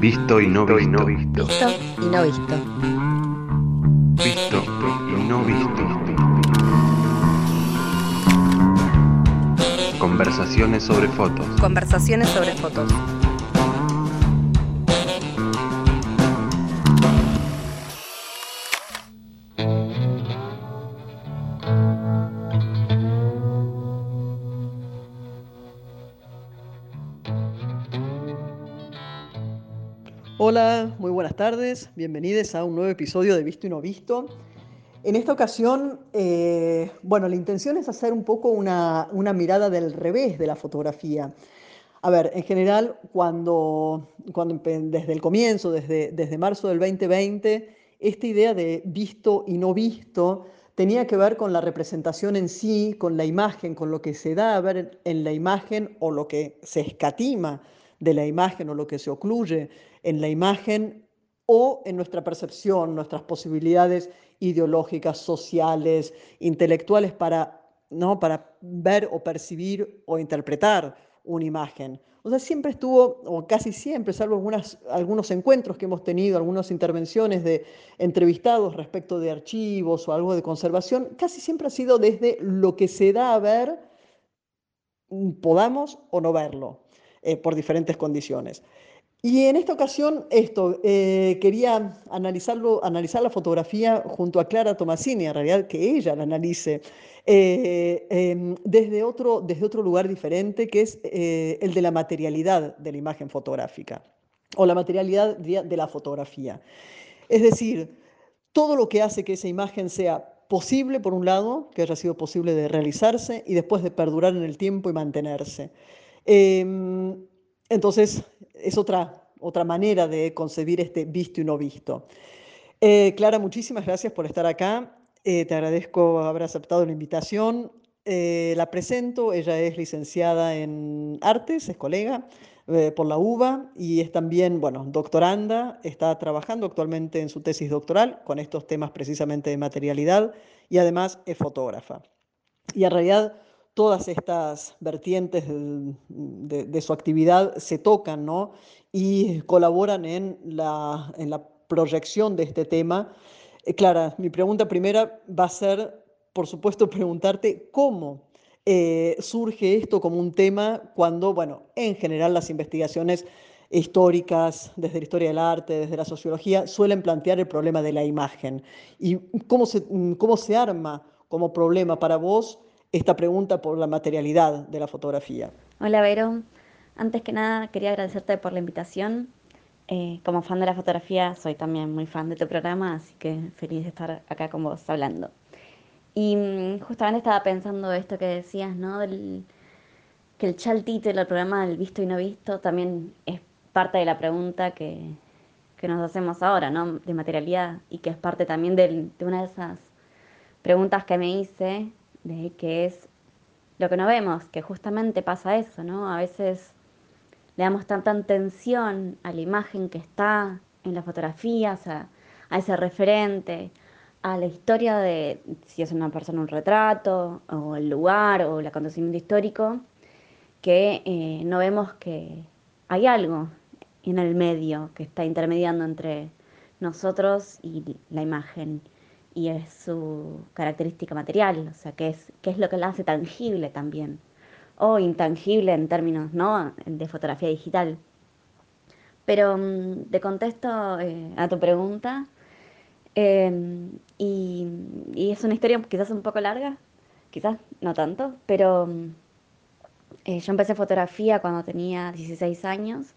Visto y no visto. Visto y no visto. Visto y no visto. Conversaciones sobre fotos. Conversaciones sobre fotos. Hola, muy buenas tardes, bienvenidos a un nuevo episodio de Visto y No Visto. En esta ocasión, eh, bueno, la intención es hacer un poco una, mirada del revés de la fotografía. A ver, en general, cuando, cuando desde el comienzo, desde, desde marzo del 2020, esta idea de visto y no visto tenía que ver con la representación en sí, con la imagen, con lo que se da a ver en la imagen o lo que se escatima de la imagen o lo que se ocluye en la imagen o en nuestra percepción, nuestras posibilidades ideológicas, sociales, intelectuales para, ¿no? para ver o percibir o interpretar una imagen. O sea, siempre estuvo, o casi siempre, salvo algunas, algunos encuentros que hemos tenido, algunas intervenciones de entrevistados respecto de archivos o algo de conservación, casi siempre ha sido desde lo que se da a ver, podamos o no verlo, eh, por diferentes condiciones. Y en esta ocasión, esto, eh, quería analizarlo, analizar la fotografía junto a Clara Tomasini, en realidad que ella la analice eh, eh, desde, otro, desde otro lugar diferente, que es eh, el de la materialidad de la imagen fotográfica, o la materialidad de, de la fotografía. Es decir, todo lo que hace que esa imagen sea posible, por un lado, que haya sido posible de realizarse, y después de perdurar en el tiempo y mantenerse. Entonces, es otra, otra manera de concebir este visto y no visto. Eh, Clara, muchísimas gracias por estar acá. Eh, te agradezco haber aceptado la invitación. Eh, la presento, ella es licenciada en artes, es colega eh, por la UBA y es también, bueno, doctoranda, está trabajando actualmente en su tesis doctoral con estos temas precisamente de materialidad y además es fotógrafa. Y en realidad todas estas vertientes de, su actividad se tocan ¿no? y colaboran en la, en la proyección de este tema. Eh, Clara, mi pregunta primera va a ser, por supuesto, preguntarte cómo eh, surge esto como un tema cuando, bueno, en general las investigaciones históricas, desde la historia del arte, desde la sociología, suelen plantear el problema de la imagen. ¿Y cómo se, cómo se arma como problema para vos esta pregunta por la materialidad de la fotografía. Hola, Vero. Antes que nada, quería agradecerte por la invitación. Eh, como fan de la fotografía, soy también muy fan de tu programa, así que feliz de estar acá con vos hablando. Y mm, justamente estaba pensando esto que decías, ¿no? Del, que el el título del programa del visto y no visto también es parte de la pregunta que, que nos hacemos ahora, ¿no? De materialidad, y que es parte también de, de una de esas preguntas que me hice de que es lo que no vemos, que justamente pasa eso, ¿no? A veces le damos tanta atención a la imagen que está en las fotografías, a, ese referente, a la historia de si es una persona un retrato, o el lugar, o el acontecimiento histórico, que eh, no vemos que hay algo en el medio que está intermediando entre nosotros y la imagen y es su característica material, o sea, que es, qué es lo que la hace tangible también, o intangible en términos ¿no? de fotografía digital. Pero mm, de contesto eh, a tu pregunta, eh, y, es una historia quizás un poco larga, quizás no tanto, pero eh, yo empecé fotografía cuando tenía 16 años.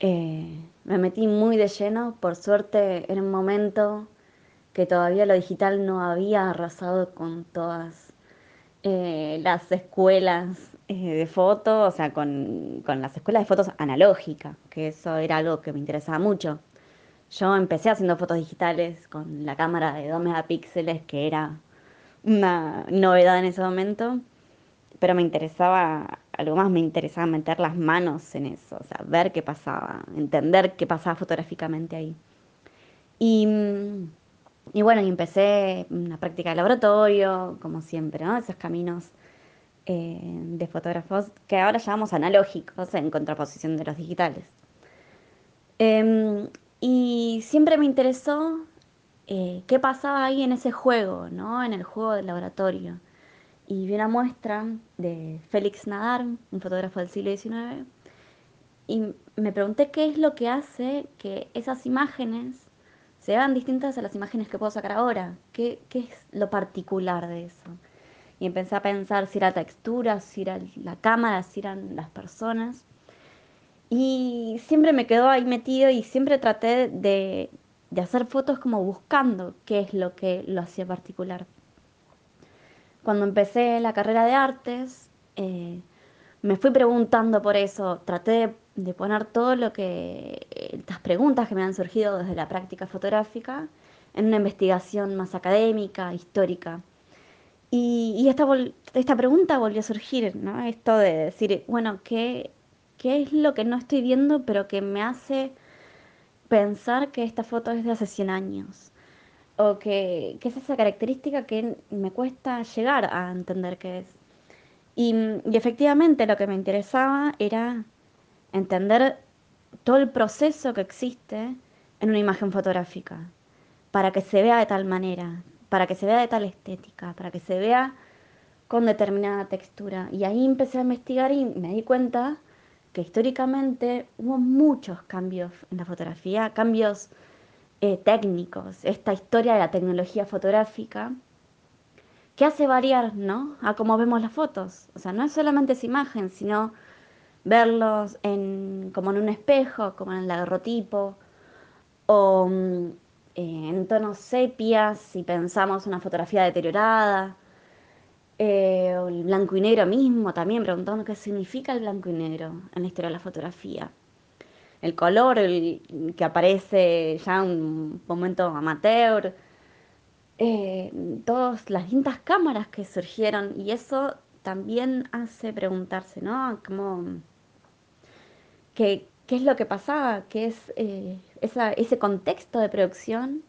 Eh, me metí muy de lleno, por suerte en un momento que todavía lo digital no había arrasado con todas eh, las escuelas eh, de fotos, o sea, con, con, las escuelas de fotos analógicas, que eso era algo que me interesaba mucho. Yo empecé haciendo fotos digitales con la cámara de 2 megapíxeles, que era una novedad en ese momento, pero me interesaba, algo más me interesaba meter las manos en eso, o sea, ver qué pasaba, entender qué pasaba fotográficamente ahí. Y y bueno, y empecé una práctica de laboratorio, como siempre, ¿no? Esos caminos eh, de fotógrafos que ahora llamamos analógicos en contraposición de los digitales. Em, y siempre me interesó eh, qué pasaba ahí en ese juego, ¿no? En el juego del laboratorio. Y vi una muestra de Félix Nadar, un fotógrafo del siglo XIX, y me pregunté qué es lo que hace que esas imágenes se vean distintas a las imágenes que puedo sacar ahora. ¿Qué, qué es lo particular de eso? Y empecé a pensar si era textura, si era la cámara, si eran las personas. Y siempre me quedó ahí metido y siempre traté de, de hacer fotos como buscando qué es lo que lo hacía particular. Cuando empecé la carrera de artes, eh, me fui preguntando por eso, traté de, poner todo lo que, estas preguntas que me han surgido desde la práctica fotográfica en una investigación más académica, histórica. Y, esta, esta pregunta volvió a surgir, ¿no? Esto de decir, bueno, ¿qué, ¿qué es lo que no estoy viendo pero que me hace pensar que esta foto es de hace 100 años. O que, es esa característica que me cuesta llegar a entender qué es. Y, efectivamente lo que me interesaba era entender todo el proceso que existe en una imagen fotográfica, para que se vea de tal manera, para que se vea de tal estética, para que se vea con determinada textura. Y ahí empecé a investigar y me di cuenta que históricamente hubo muchos cambios en la fotografía, cambios eh, técnicos, esta historia de la tecnología fotográfica, que hace variar, ¿no? A cómo vemos las fotos. O sea, no es solamente esa imagen, sino verlos en, como en un espejo, como en el agarrotipo, o mm, eh, en tonos sepias, si pensamos una fotografía deteriorada, eh, el blanco y negro mismo también, preguntando qué significa el blanco y negro en la historia de la fotografía. El color que aparece ya en un momento amateur, eh, todas las distintas cámaras que surgieron y eso también hace preguntarse, ¿no? ¿Qué, es lo que pasaba? ¿Qué es eh, ese contexto de producción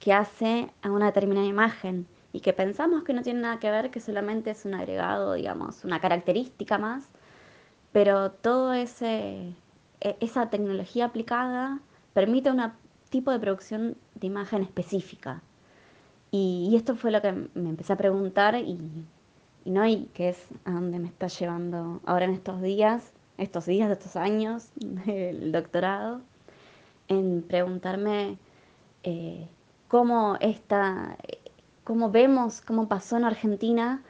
que hace a una determinada imagen? y que pensamos que no tiene nada que ver, que solamente es un agregado, digamos, una característica más, pero todo ese e, esa tecnología aplicada permite un tipo de producción de imagen específica. Y, esto fue lo que me empecé a preguntar y, no y que es a donde me está llevando ahora en estos días, estos días estos años del doctorado, en preguntarme eh, cómo esta, cómo vemos cómo pasó en Argentina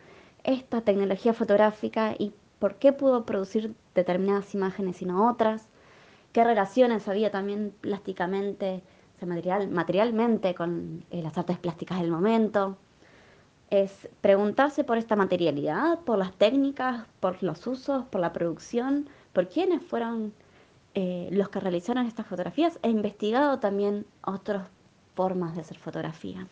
esta tecnología fotográfica y por qué pudo producir determinadas imágenes y no otras, qué relaciones había también plásticamente, material, materialmente con eh, las artes plásticas del momento. Es preguntarse por esta materialidad, por las técnicas, por los usos, por la producción, por quiénes fueron eh, los que realizaron estas fotografías e investigado también otras formas de hacer fotografía.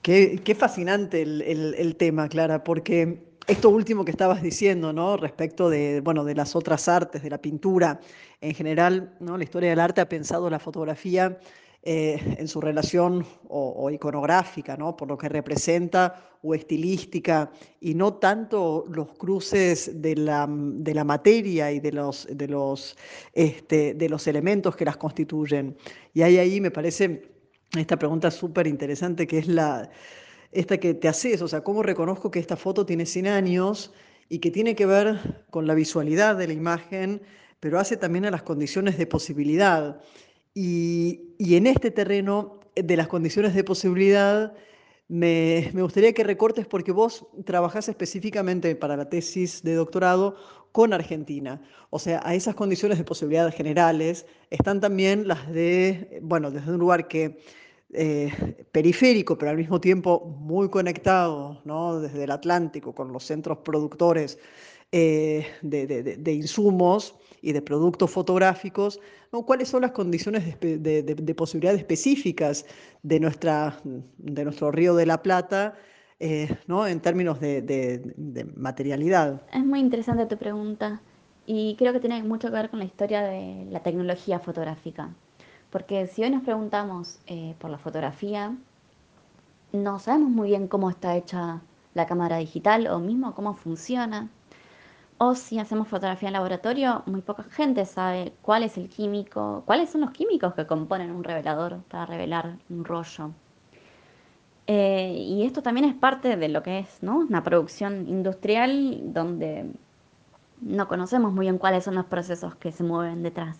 Qué, fascinante el, tema, Clara, porque esto último que estabas diciendo, ¿no? Respecto de, bueno, de las otras artes, de la pintura, en general, ¿no? La historia del arte ha pensado la fotografía eh, en su relación o, iconográfica, ¿no? Por lo que representa o estilística, y no tanto los cruces de la, de la materia y de los, de, los, este, de los elementos que las constituyen. Y ahí, ahí me parece esta pregunta súper interesante que es la, esta que te haces, o sea, ¿cómo reconozco que esta foto tiene 100 años y que tiene que ver con la visualidad de la imagen, pero hace también a las condiciones de posibilidad? Y, y en este terreno de las condiciones de posibilidad, me, me, gustaría que recortes porque vos trabajás específicamente para la tesis de doctorado con Argentina. O sea, a esas condiciones de posibilidad generales están también las de, bueno, desde un lugar que eh, periférico, pero al mismo tiempo muy conectado, ¿no? desde el Atlántico, con los centros productores eh, de, insumos y de productos fotográficos, ¿no? cuáles son las condiciones de, posibilidad específicas de, nuestra, de nuestro río de la Plata. Eh, ¿no? en términos de materialidad. Es muy interesante tu pregunta y creo que tiene mucho que ver con la historia de la tecnología fotográfica. Porque si hoy nos preguntamos eh, por la fotografía, no sabemos muy bien cómo está hecha la cámara digital o mismo cómo funciona. O si hacemos fotografía en laboratorio, muy poca gente sabe cuál es el químico, cuáles son los químicos que componen un revelador para revelar un rollo. Eh, y esto también es parte de lo que es ¿no? una producción industrial donde no conocemos muy bien cuáles son los procesos que se mueven detrás.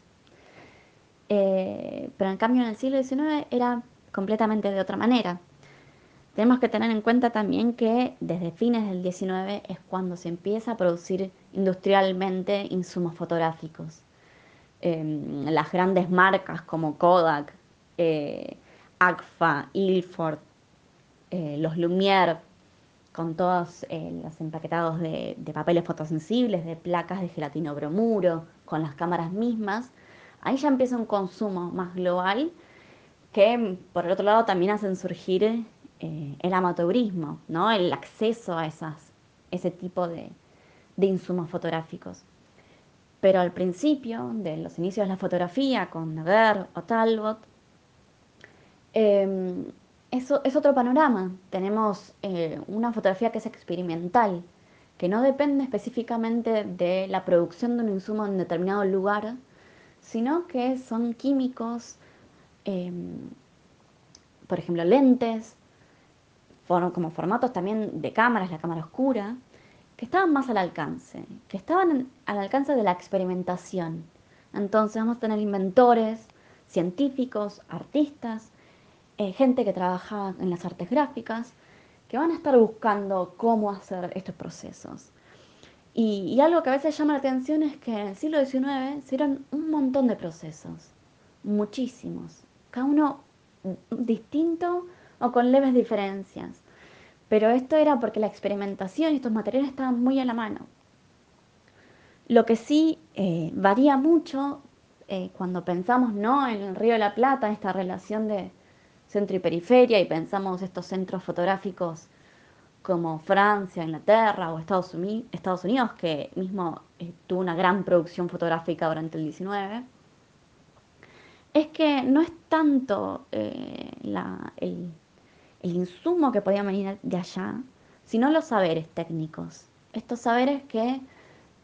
Eh, pero en cambio en el siglo XIX era completamente de otra manera. Tenemos que tener en cuenta también que desde fines del XIX es cuando se empieza a producir industrialmente insumos fotográficos. Em, las grandes marcas como Kodak, eh, Agfa, Ilford, eh, los Lumière, con todos eh, los empaquetados de, de, papeles fotosensibles, de placas de gelatino bromuro, con las cámaras mismas, ahí ya empieza un consumo más global que por el otro lado también hacen surgir eh, el amateurismo, ¿no? el acceso a esas, ese tipo de, insumos fotográficos. Pero al principio, de los inicios de la fotografía, con Daguerre o Talbot, em, eso es otro panorama. Tenemos eh, una fotografía que es experimental, que no depende específicamente de la producción de un insumo en determinado lugar, sino que son químicos, em, por ejemplo, lentes, como formatos también de cámaras, la cámara oscura, que estaban más al alcance, que estaban al alcance de la experimentación. Entonces vamos a tener inventores, científicos, artistas, eh, gente que trabaja en las artes gráficas, que van a estar buscando cómo hacer estos procesos. Y, algo que a veces llama la atención es que en el siglo XIX se dieron un montón de procesos, muchísimos, cada uno distinto o con leves diferencias. Pero esto era porque la experimentación y estos materiales estaban muy a la mano. Lo que sí eh, varía mucho eh, cuando pensamos ¿no? en el Río de la Plata, esta relación de centro y periferia, y pensamos estos centros fotográficos como Francia, Inglaterra o Estados Unidos, que mismo eh, tuvo una gran producción fotográfica durante el 19, es que no es tanto la, el, el insumo que podía venir de allá, sino los saberes técnicos. Estos saberes que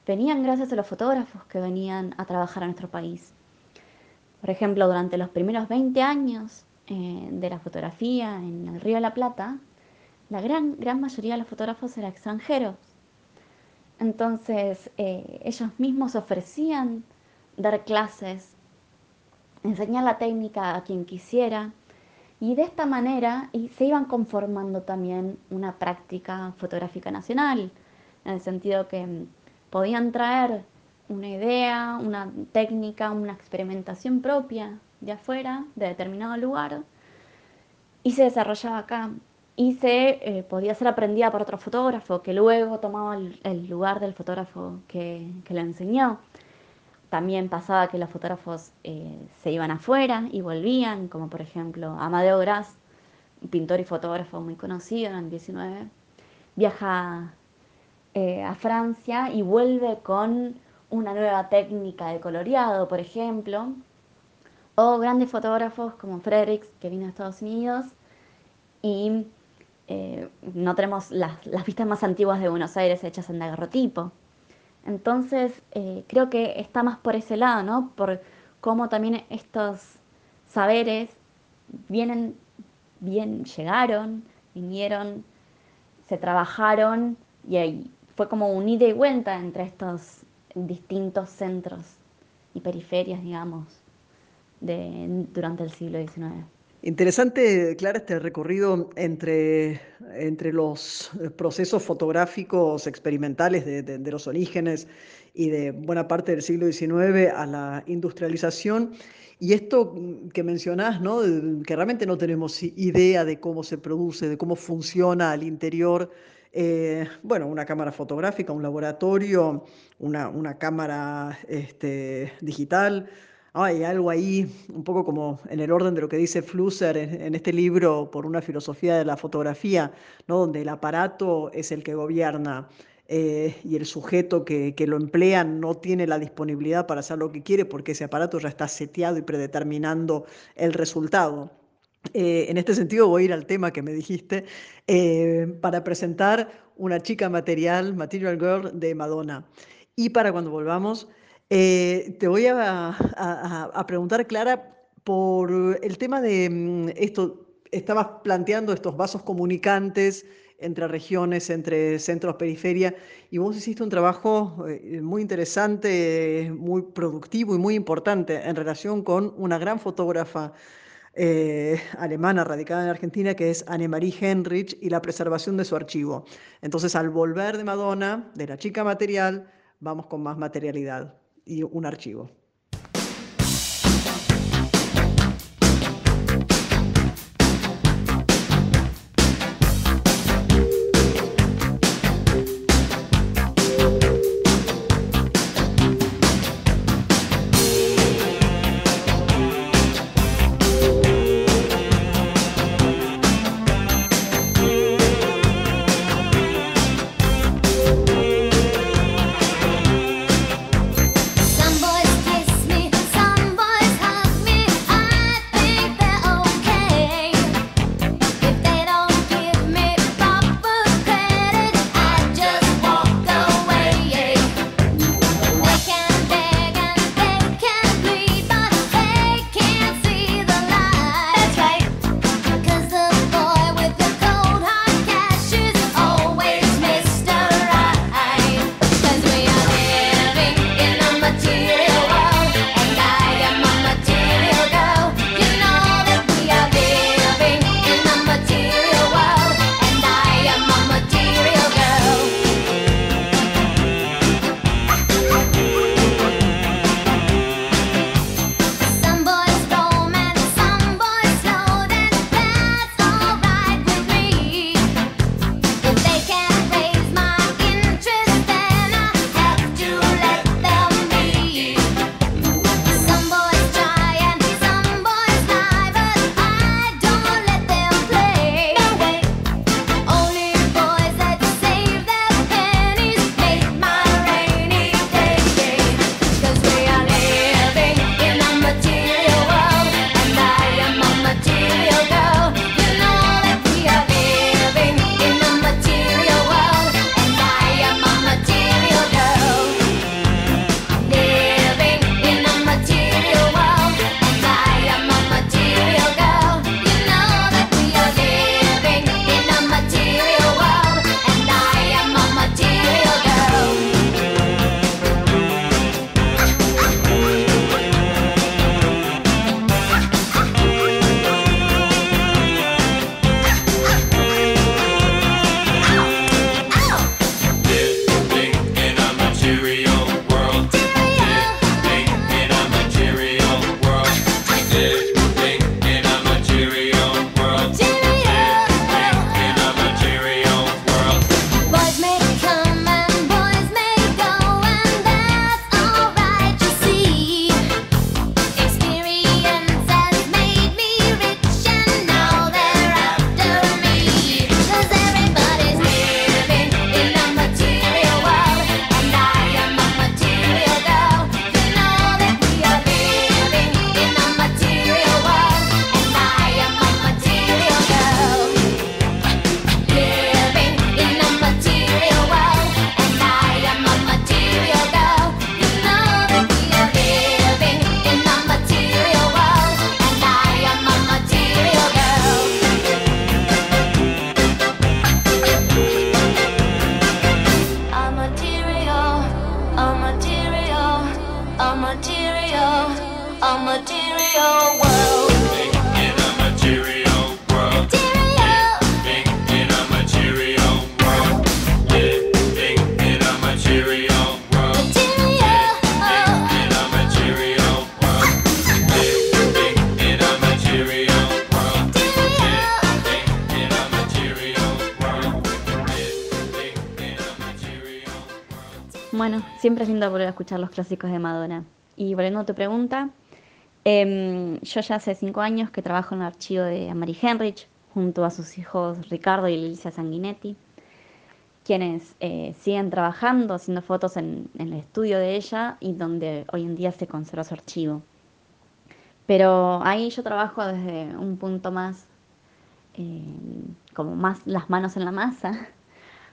venían gracias a los fotógrafos que venían a trabajar a nuestro país. Por ejemplo, durante los primeros 20 años eh, de la fotografía en el Río de la Plata, la gran, gran mayoría de los fotógrafos eran extranjeros. Entonces, eh, ellos mismos ofrecían dar clases, enseñar la técnica a quien quisiera, y de esta manera se iban conformando también una práctica fotográfica nacional, en el sentido que mm, podían traer una idea, una técnica, una experimentación propia de afuera, de determinado lugar, y se desarrollaba acá. Y se eh, podía ser aprendida por otro fotógrafo que luego tomaba el, lugar del fotógrafo que, que lo enseñó. También pasaba que los fotógrafos eh, se iban afuera y volvían, como por ejemplo Amadeo Gras, pintor y fotógrafo muy conocido en el 19, viaja eh, a Francia y vuelve con una nueva técnica de coloreado, por ejemplo, o grandes fotógrafos como Fredericks, que vino a Estados Unidos, y eh, no tenemos las, las vistas más antiguas de Buenos Aires hechas en daguerrotipo. Entonces, eh, creo que está más por ese lado, ¿no? Por cómo también estos saberes vienen, bien, llegaron, vinieron, se trabajaron y ahí fue como un ida y vuelta entre estos distintos centros y periferias, digamos, de, durante el siglo XIX. Interesante, Clara, este recorrido entre, entre los procesos fotográficos experimentales de, los orígenes y de buena parte del siglo XIX a la industrialización. Y esto que mencionás, ¿no? que realmente no tenemos idea de cómo se produce, de cómo funciona al interior, eh, bueno, una cámara fotográfica, un laboratorio, una, una cámara este, digital, hay algo ahí, un poco como en el orden de lo que dice Flusser en, este libro por una filosofía de la fotografía, ¿no? donde el aparato es el que gobierna eh, y el sujeto que, lo emplea no tiene la disponibilidad para hacer lo que quiere porque ese aparato ya está seteado y predeterminando el resultado. Eh, en este sentido voy a ir al tema que me dijiste eh, para presentar una chica material, Material Girl de Madonna. Y para cuando volvamos, eh, te voy a, a, preguntar, Clara, por el tema de mm, esto, estabas planteando estos vasos comunicantes entre regiones, entre centros, periferia, y vos hiciste un trabajo eh, muy interesante, muy productivo y muy importante en relación con una gran fotógrafa eh, alemana radicada en Argentina, que es Annemarie Henrich, y la preservación de su archivo. Entonces, al volver de Madonna, de la chica material, vamos con más materialidad y un archivo. Siempre es lindo volver a escuchar los clásicos de Madonna. Y volviendo a tu pregunta, em, yo ya hace cinco años que trabajo en el archivo de Mary Henrich junto a sus hijos Ricardo y Alicia Sanguinetti, quienes eh, siguen trabajando, haciendo fotos en, el estudio de ella y donde hoy en día se conserva su archivo. Pero ahí yo trabajo desde un punto más, em, como más las manos en la masa.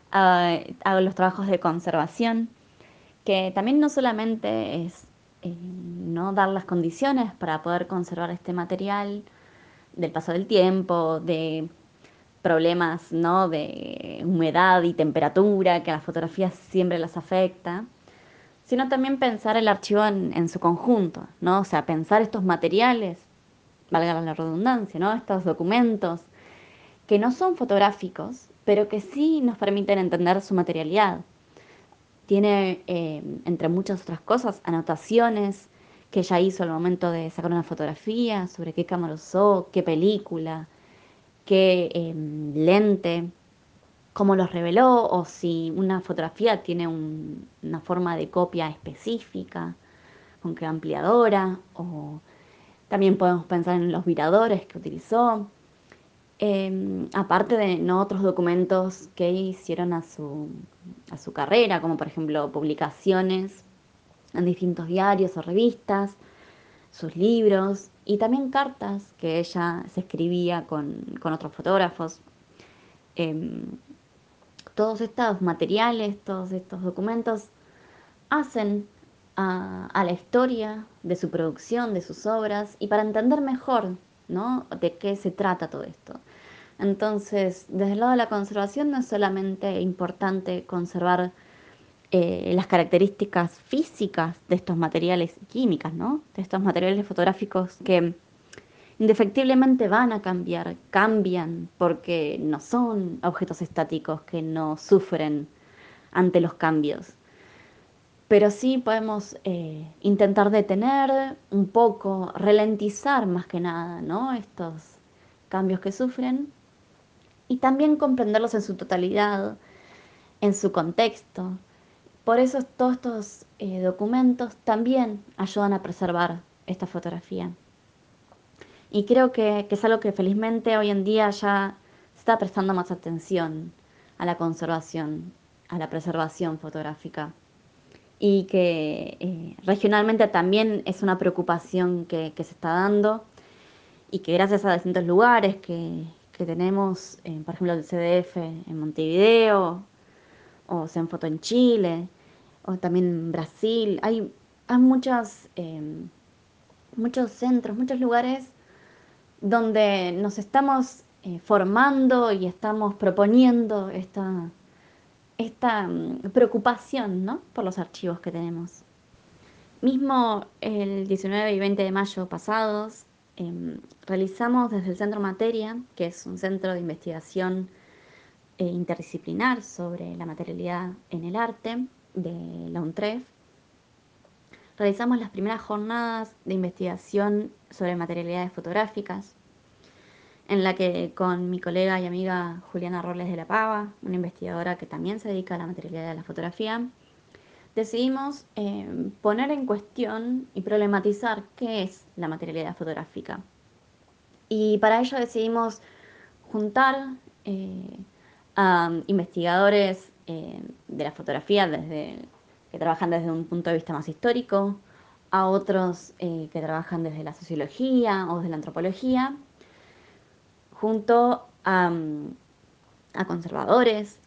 Ah, hago los trabajos de conservación que también no solamente es eh, no dar las condiciones para poder conservar este material del paso del tiempo, de problemas ¿no? de humedad y temperatura que a las fotografías siempre las afecta, sino también pensar el archivo en, su conjunto, ¿no? O sea, pensar estos materiales, valga la redundancia, ¿no? Estos documentos que no son fotográficos, pero que sí nos permiten entender su materialidad. Tiene, eh, entre muchas otras cosas, anotaciones que ella hizo al momento de sacar una fotografía, sobre qué cámara usó, qué película, qué em, lente, cómo los reveló o si una fotografía tiene una forma de copia específica, con qué ampliadora, o también podemos pensar en los viradores que utilizó. Em, aparte de ¿no? otros documentos que hicieron a su, a su carrera, como por ejemplo publicaciones en distintos diarios o revistas, sus libros y también cartas que ella se escribía con, otros fotógrafos. Em, todos estos materiales, todos estos documentos hacen a, la historia de su producción, de sus obras, y para entender mejor ¿no? de qué se trata todo esto. Entonces, desde el lado de la conservación no es solamente importante conservar eh, las características físicas de estos materiales químicas, ¿no? De estos materiales fotográficos que indefectiblemente van a cambiar, cambian porque no son objetos estáticos que no sufren ante los cambios. Pero sí podemos eh, intentar detener un poco, ralentizar más que nada, ¿no? Estos cambios que sufren y también comprenderlos en su totalidad, en su contexto, por eso todos estos eh, documentos también ayudan a preservar esta fotografía. Y creo que, es algo que felizmente hoy en día ya se está prestando más atención a la conservación, a la preservación fotográfica. Y que eh, regionalmente también es una preocupación que, se está dando y que gracias a distintos lugares que, tenemos, eh, por ejemplo, el CDF en Montevideo o Senfoto en Chile, o también Brasil. Hay, hay muchos, em, muchos centros, muchos lugares donde nos estamos eh, formando y estamos proponiendo esta, esta mm, preocupación ¿no? por los archivos que tenemos. Mismo el 19 y 20 de mayo pasados, em, realizamos desde el Centro Materia, que es un centro de investigación eh, interdisciplinar sobre la materialidad en el arte, de la UNTREF, realizamos las primeras jornadas de investigación sobre materialidades fotográficas, en la que con mi colega y amiga Juliana Robles de la Pava, una investigadora que también se dedica a la materialidad de la fotografía, decidimos eh, poner en cuestión y problematizar qué es la materialidad fotográfica. Y para ello decidimos juntar eh, a investigadores eh, de la fotografía desde, que trabajan desde un punto de vista más histórico, a otros eh, que trabajan desde la sociología o desde la antropología, junto a, conservadores,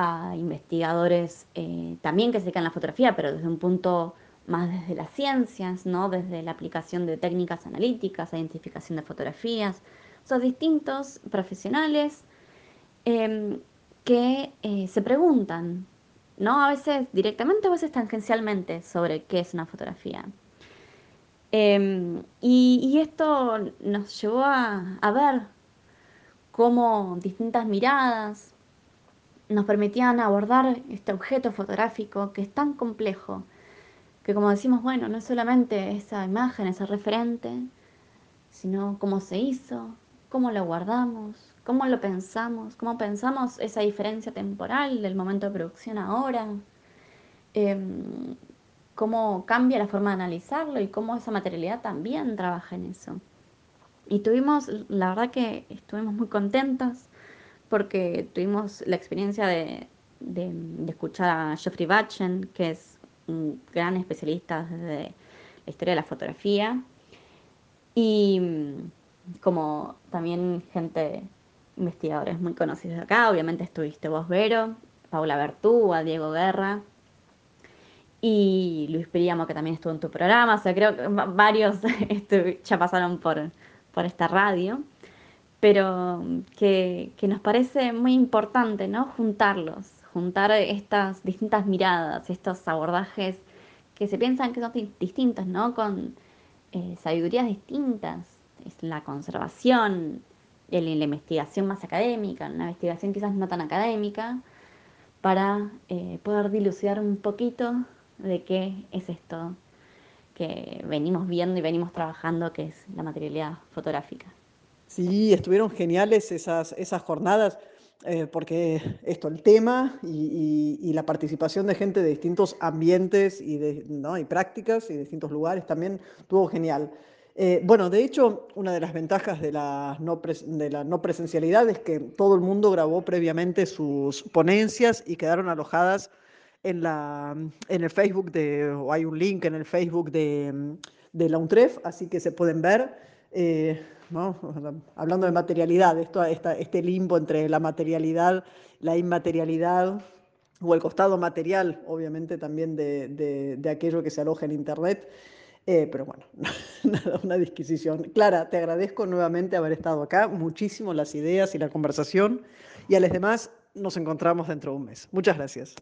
a investigadores eh, también que se dedican a la fotografía, pero desde un punto más desde las ciencias, ¿no? desde la aplicación de técnicas analíticas, identificación de fotografías, son distintos profesionales em, que eh, se preguntan, ¿no? A veces directamente, a veces tangencialmente sobre qué es una fotografía. Em, y, esto nos llevó a, ver cómo distintas miradas nos permitían abordar este objeto fotográfico que es tan complejo, que como decimos, bueno, no es solamente esa imagen, ese referente, sino cómo se hizo, cómo lo guardamos, cómo lo pensamos, cómo pensamos esa diferencia temporal del momento de producción ahora, em, cómo cambia la forma de analizarlo y cómo esa materialidad también trabaja en eso. Y tuvimos, la verdad que estuvimos muy contentos porque tuvimos la experiencia de, escuchar a Geoffrey Batchen, que es un gran especialista de la historia de la fotografía, y mm, como también gente investigadores muy conocidos acá. Obviamente estuviste vos, Vero, Paula Bertú, a Diego Guerra. y Luis Príamo, que también estuvo en tu programa, o sea, creo que varios ya pasaron por, por esta radio, pero que, que, nos parece muy importante, ¿no? Juntarlos, juntar estas distintas miradas, estos abordajes que se piensan que son distintos, ¿no? Con eh, sabidurías distintas, es la conservación, la investigación más académica, una investigación quizás no tan académica, para eh, poder dilucidar un poquito de qué es esto que venimos viendo y venimos trabajando, que es la materialidad fotográfica. Sí, estuvieron geniales esas, esas jornadas, eh, porque esto, el tema y, la participación de gente de distintos ambientes y, ¿no? y prácticas y distintos lugares también estuvo genial. Eh, bueno, de hecho, una de las ventajas de la, no de no presencialidad es que todo el mundo grabó previamente sus ponencias y quedaron alojadas en, la, en el Facebook de, o hay un link en el Facebook de, de la UNTREF, así que se pueden ver. Eh, hablando de materialidad, esto, este limbo entre la materialidad, la inmaterialidad o el costado material, obviamente también de, de, aquello que se aloja en Internet. Eh, pero bueno, nada, una disquisición. Clara, te agradezco nuevamente haber estado acá, muchísimo las ideas y la conversación, y a los demás nos encontramos dentro de un mes. Muchas gracias.